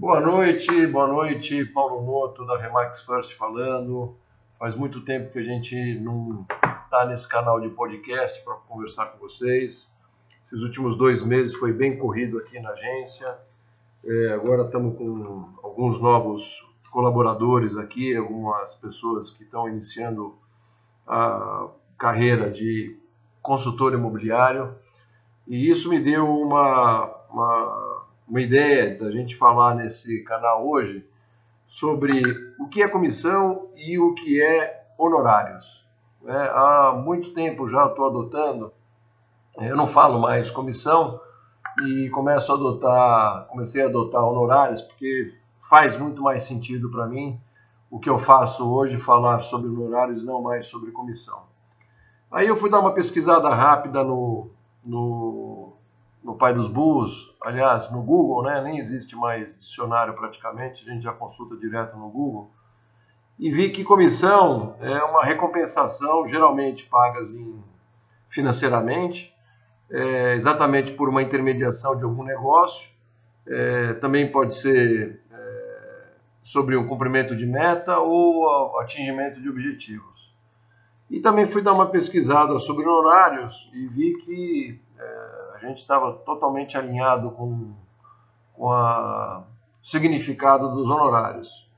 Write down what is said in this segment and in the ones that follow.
Boa noite, boa noite, Paulo Noto da Remax First falando. Faz muito tempo que a gente não está nesse canal de podcast para conversar com vocês. Esses últimos dois meses foi bem corrido aqui na agência. É, agora estamos com alguns novos colaboradores aqui, algumas pessoas que estão iniciando a carreira de consultor imobiliário. E isso me deu uma, uma, uma ideia da gente falar nesse canal hoje sobre o que é comissão e o que é honorários. É, há muito tempo já estou adotando, eu não falo mais comissão e começo a adotar, comecei a adotar honorários porque faz muito mais sentido para mim o que eu faço hoje, falar sobre honorários, não mais sobre comissão. Aí eu fui dar uma pesquisada rápida no, no, no Pai dos Burros, aliás, no Google, né? nem existe mais dicionário praticamente, a gente já consulta direto no Google, e vi que comissão é uma recompensação geralmente pagas em, financeiramente, é, exatamente por uma intermediação de algum negócio, é, também pode ser é, sobre o cumprimento de meta ou atingimento de objetivos. E também fui dar uma pesquisada sobre horários e vi que é, gente estava totalmente alinhado com, com o significado dos honorários,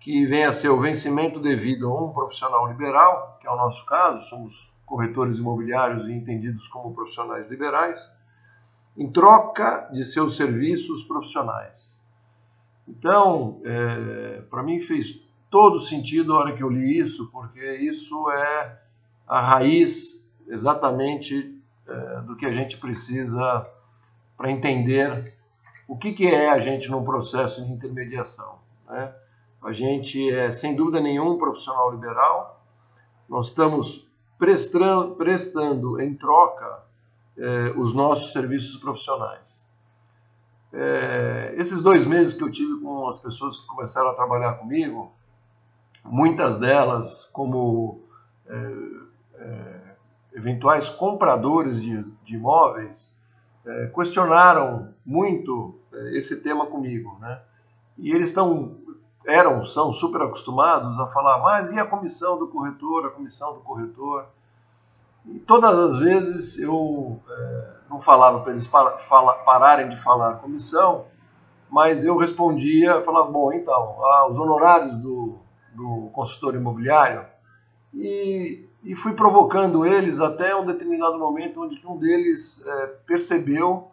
que vem a ser o vencimento devido a um profissional liberal, que é o nosso caso, somos corretores imobiliários e entendidos como profissionais liberais, em troca de seus serviços profissionais. Então, é, para mim fez todo sentido a hora que eu li isso, porque isso é a raiz exatamente é, do que a gente precisa para entender o que, que é a gente num processo de intermediação. Né? A gente é, sem dúvida nenhuma, um profissional liberal, nós estamos prestando, prestando em troca é, os nossos serviços profissionais. É, esses dois meses que eu tive com as pessoas que começaram a trabalhar comigo, muitas delas como eventuais compradores de, de imóveis é, questionaram muito é, esse tema comigo, né? E eles estão eram são super acostumados a falar, mas e a comissão do corretor, a comissão do corretor? E todas as vezes eu é, não falava para eles fala, pararem de falar comissão, mas eu respondia, falava, bom, então, ah, os honorários do, do consultor imobiliário e, e, fui provocando eles até um determinado momento onde um deles é, percebeu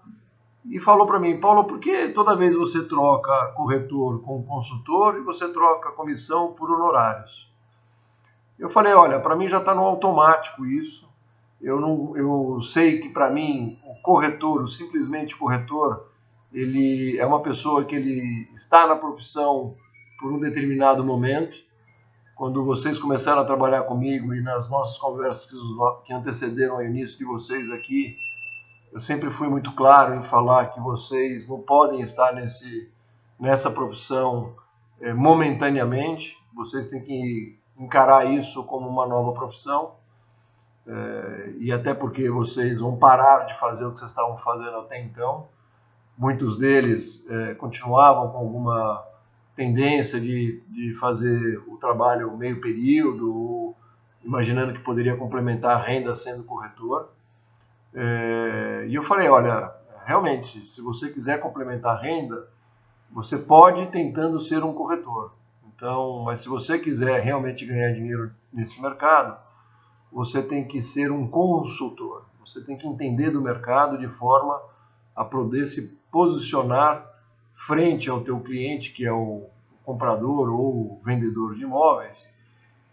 e falou para mim, Paulo, por que toda vez você troca corretor com consultor e você troca comissão por honorários? Eu falei, olha, para mim já está no automático isso. Eu não, eu sei que para mim o corretor, o simplesmente corretor, ele é uma pessoa que ele está na profissão por um determinado momento quando vocês começaram a trabalhar comigo e nas nossas conversas que antecederam o início de vocês aqui, eu sempre fui muito claro em falar que vocês não podem estar nesse, nessa profissão é, momentaneamente, vocês têm que encarar isso como uma nova profissão, é, e até porque vocês vão parar de fazer o que vocês estavam fazendo até então. Muitos deles é, continuavam com alguma tendência de, de fazer o trabalho meio período, imaginando que poderia complementar a renda sendo corretor. É, e eu falei, olha, realmente, se você quiser complementar a renda, você pode tentando ser um corretor. Então, mas se você quiser realmente ganhar dinheiro nesse mercado, você tem que ser um consultor. Você tem que entender do mercado de forma a poder se posicionar frente ao teu cliente, que é o comprador ou vendedor de imóveis,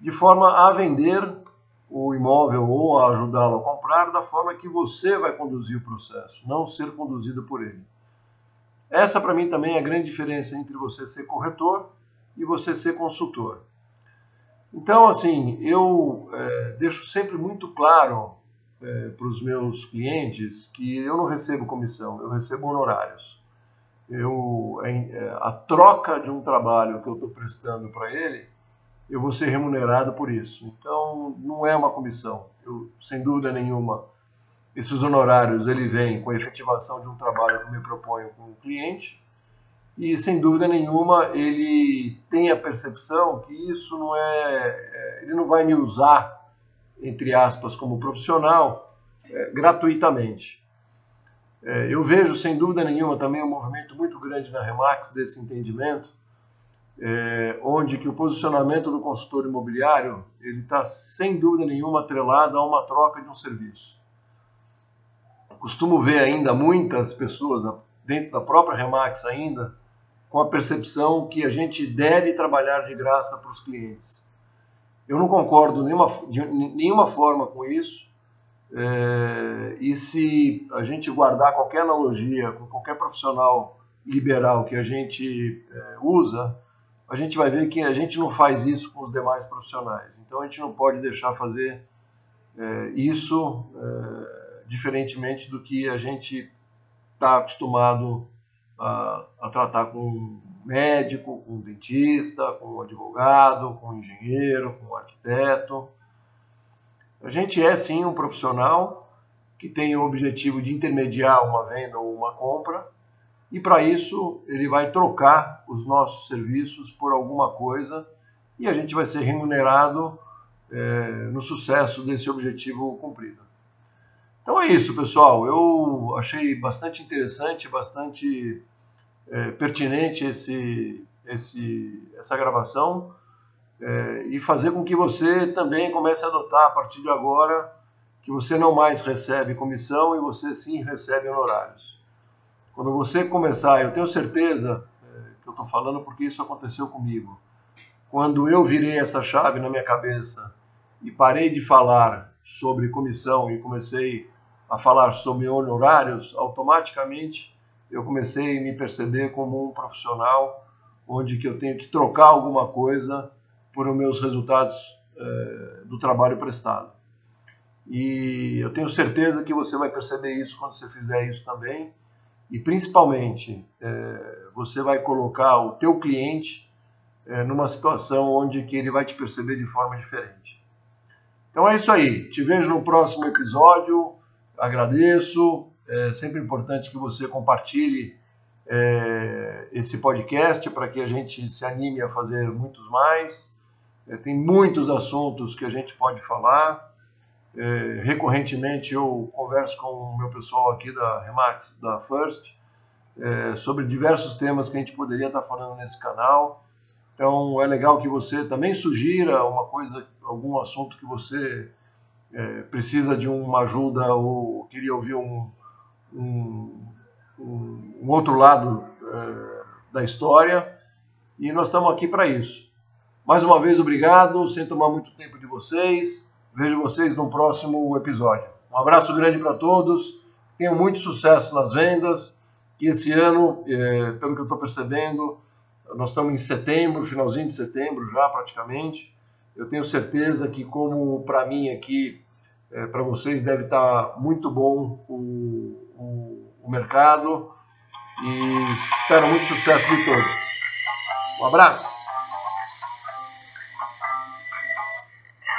de forma a vender o imóvel ou a ajudá-lo a comprar da forma que você vai conduzir o processo, não ser conduzido por ele. Essa, para mim, também é a grande diferença entre você ser corretor e você ser consultor. Então, assim, eu é, deixo sempre muito claro é, para os meus clientes que eu não recebo comissão, eu recebo honorários eu, é, a troca de um trabalho que eu estou prestando para ele, eu vou ser remunerado por isso. Então, não é uma comissão. Eu, sem dúvida nenhuma, esses honorários ele vem com a efetivação de um trabalho que eu me proponho com o cliente e sem dúvida nenhuma ele tem a percepção que isso não é, é ele não vai me usar entre aspas como profissional é, gratuitamente. É, eu vejo sem dúvida nenhuma também um movimento muito grande na Remax desse entendimento, é, onde que o posicionamento do consultor imobiliário ele está sem dúvida nenhuma atrelado a uma troca de um serviço. Costumo ver ainda muitas pessoas dentro da própria Remax ainda com a percepção que a gente deve trabalhar de graça para os clientes. Eu não concordo nenhuma, de nenhuma forma com isso. É, e se a gente guardar qualquer analogia com qualquer profissional liberal que a gente é, usa, a gente vai ver que a gente não faz isso com os demais profissionais. Então a gente não pode deixar fazer é, isso é, diferentemente do que a gente está acostumado a, a tratar com médico, com dentista, com advogado, com engenheiro, com arquiteto. A gente é sim um profissional que tem o objetivo de intermediar uma venda ou uma compra, e para isso ele vai trocar os nossos serviços por alguma coisa e a gente vai ser remunerado é, no sucesso desse objetivo cumprido. Então é isso, pessoal. Eu achei bastante interessante, bastante é, pertinente esse, esse, essa gravação é, e fazer com que você também comece a adotar a partir de agora que você não mais recebe comissão e você sim recebe honorários. Quando você começar, eu tenho certeza é, que eu estou falando porque isso aconteceu comigo. Quando eu virei essa chave na minha cabeça e parei de falar sobre comissão e comecei a falar sobre honorários, automaticamente eu comecei a me perceber como um profissional onde que eu tenho que trocar alguma coisa os meus resultados é, do trabalho prestado. E eu tenho certeza que você vai perceber isso quando você fizer isso também. E principalmente, é, você vai colocar o teu cliente é, numa situação onde que ele vai te perceber de forma diferente. Então é isso aí. Te vejo no próximo episódio agradeço. É sempre importante que você compartilhe é, esse podcast para que a gente se anime a fazer muitos mais. É, tem muitos assuntos que a gente pode falar. É, recorrentemente eu converso com o meu pessoal aqui da Remax, da First, é, sobre diversos temas que a gente poderia estar falando nesse canal. Então é legal que você também sugira uma coisa, algum assunto que você é, precisa de uma ajuda ou queria ouvir um, um, um outro lado é, da história, e nós estamos aqui para isso. Mais uma vez, obrigado, sem tomar muito tempo de vocês. Vejo vocês no próximo episódio. Um abraço grande para todos, tenham muito sucesso nas vendas, que esse ano, é, pelo que eu estou percebendo, nós estamos em setembro, finalzinho de setembro já praticamente, eu tenho certeza que, como para mim aqui, é, para vocês deve estar tá muito bom o, o, o mercado e espero muito sucesso de todos. Um abraço!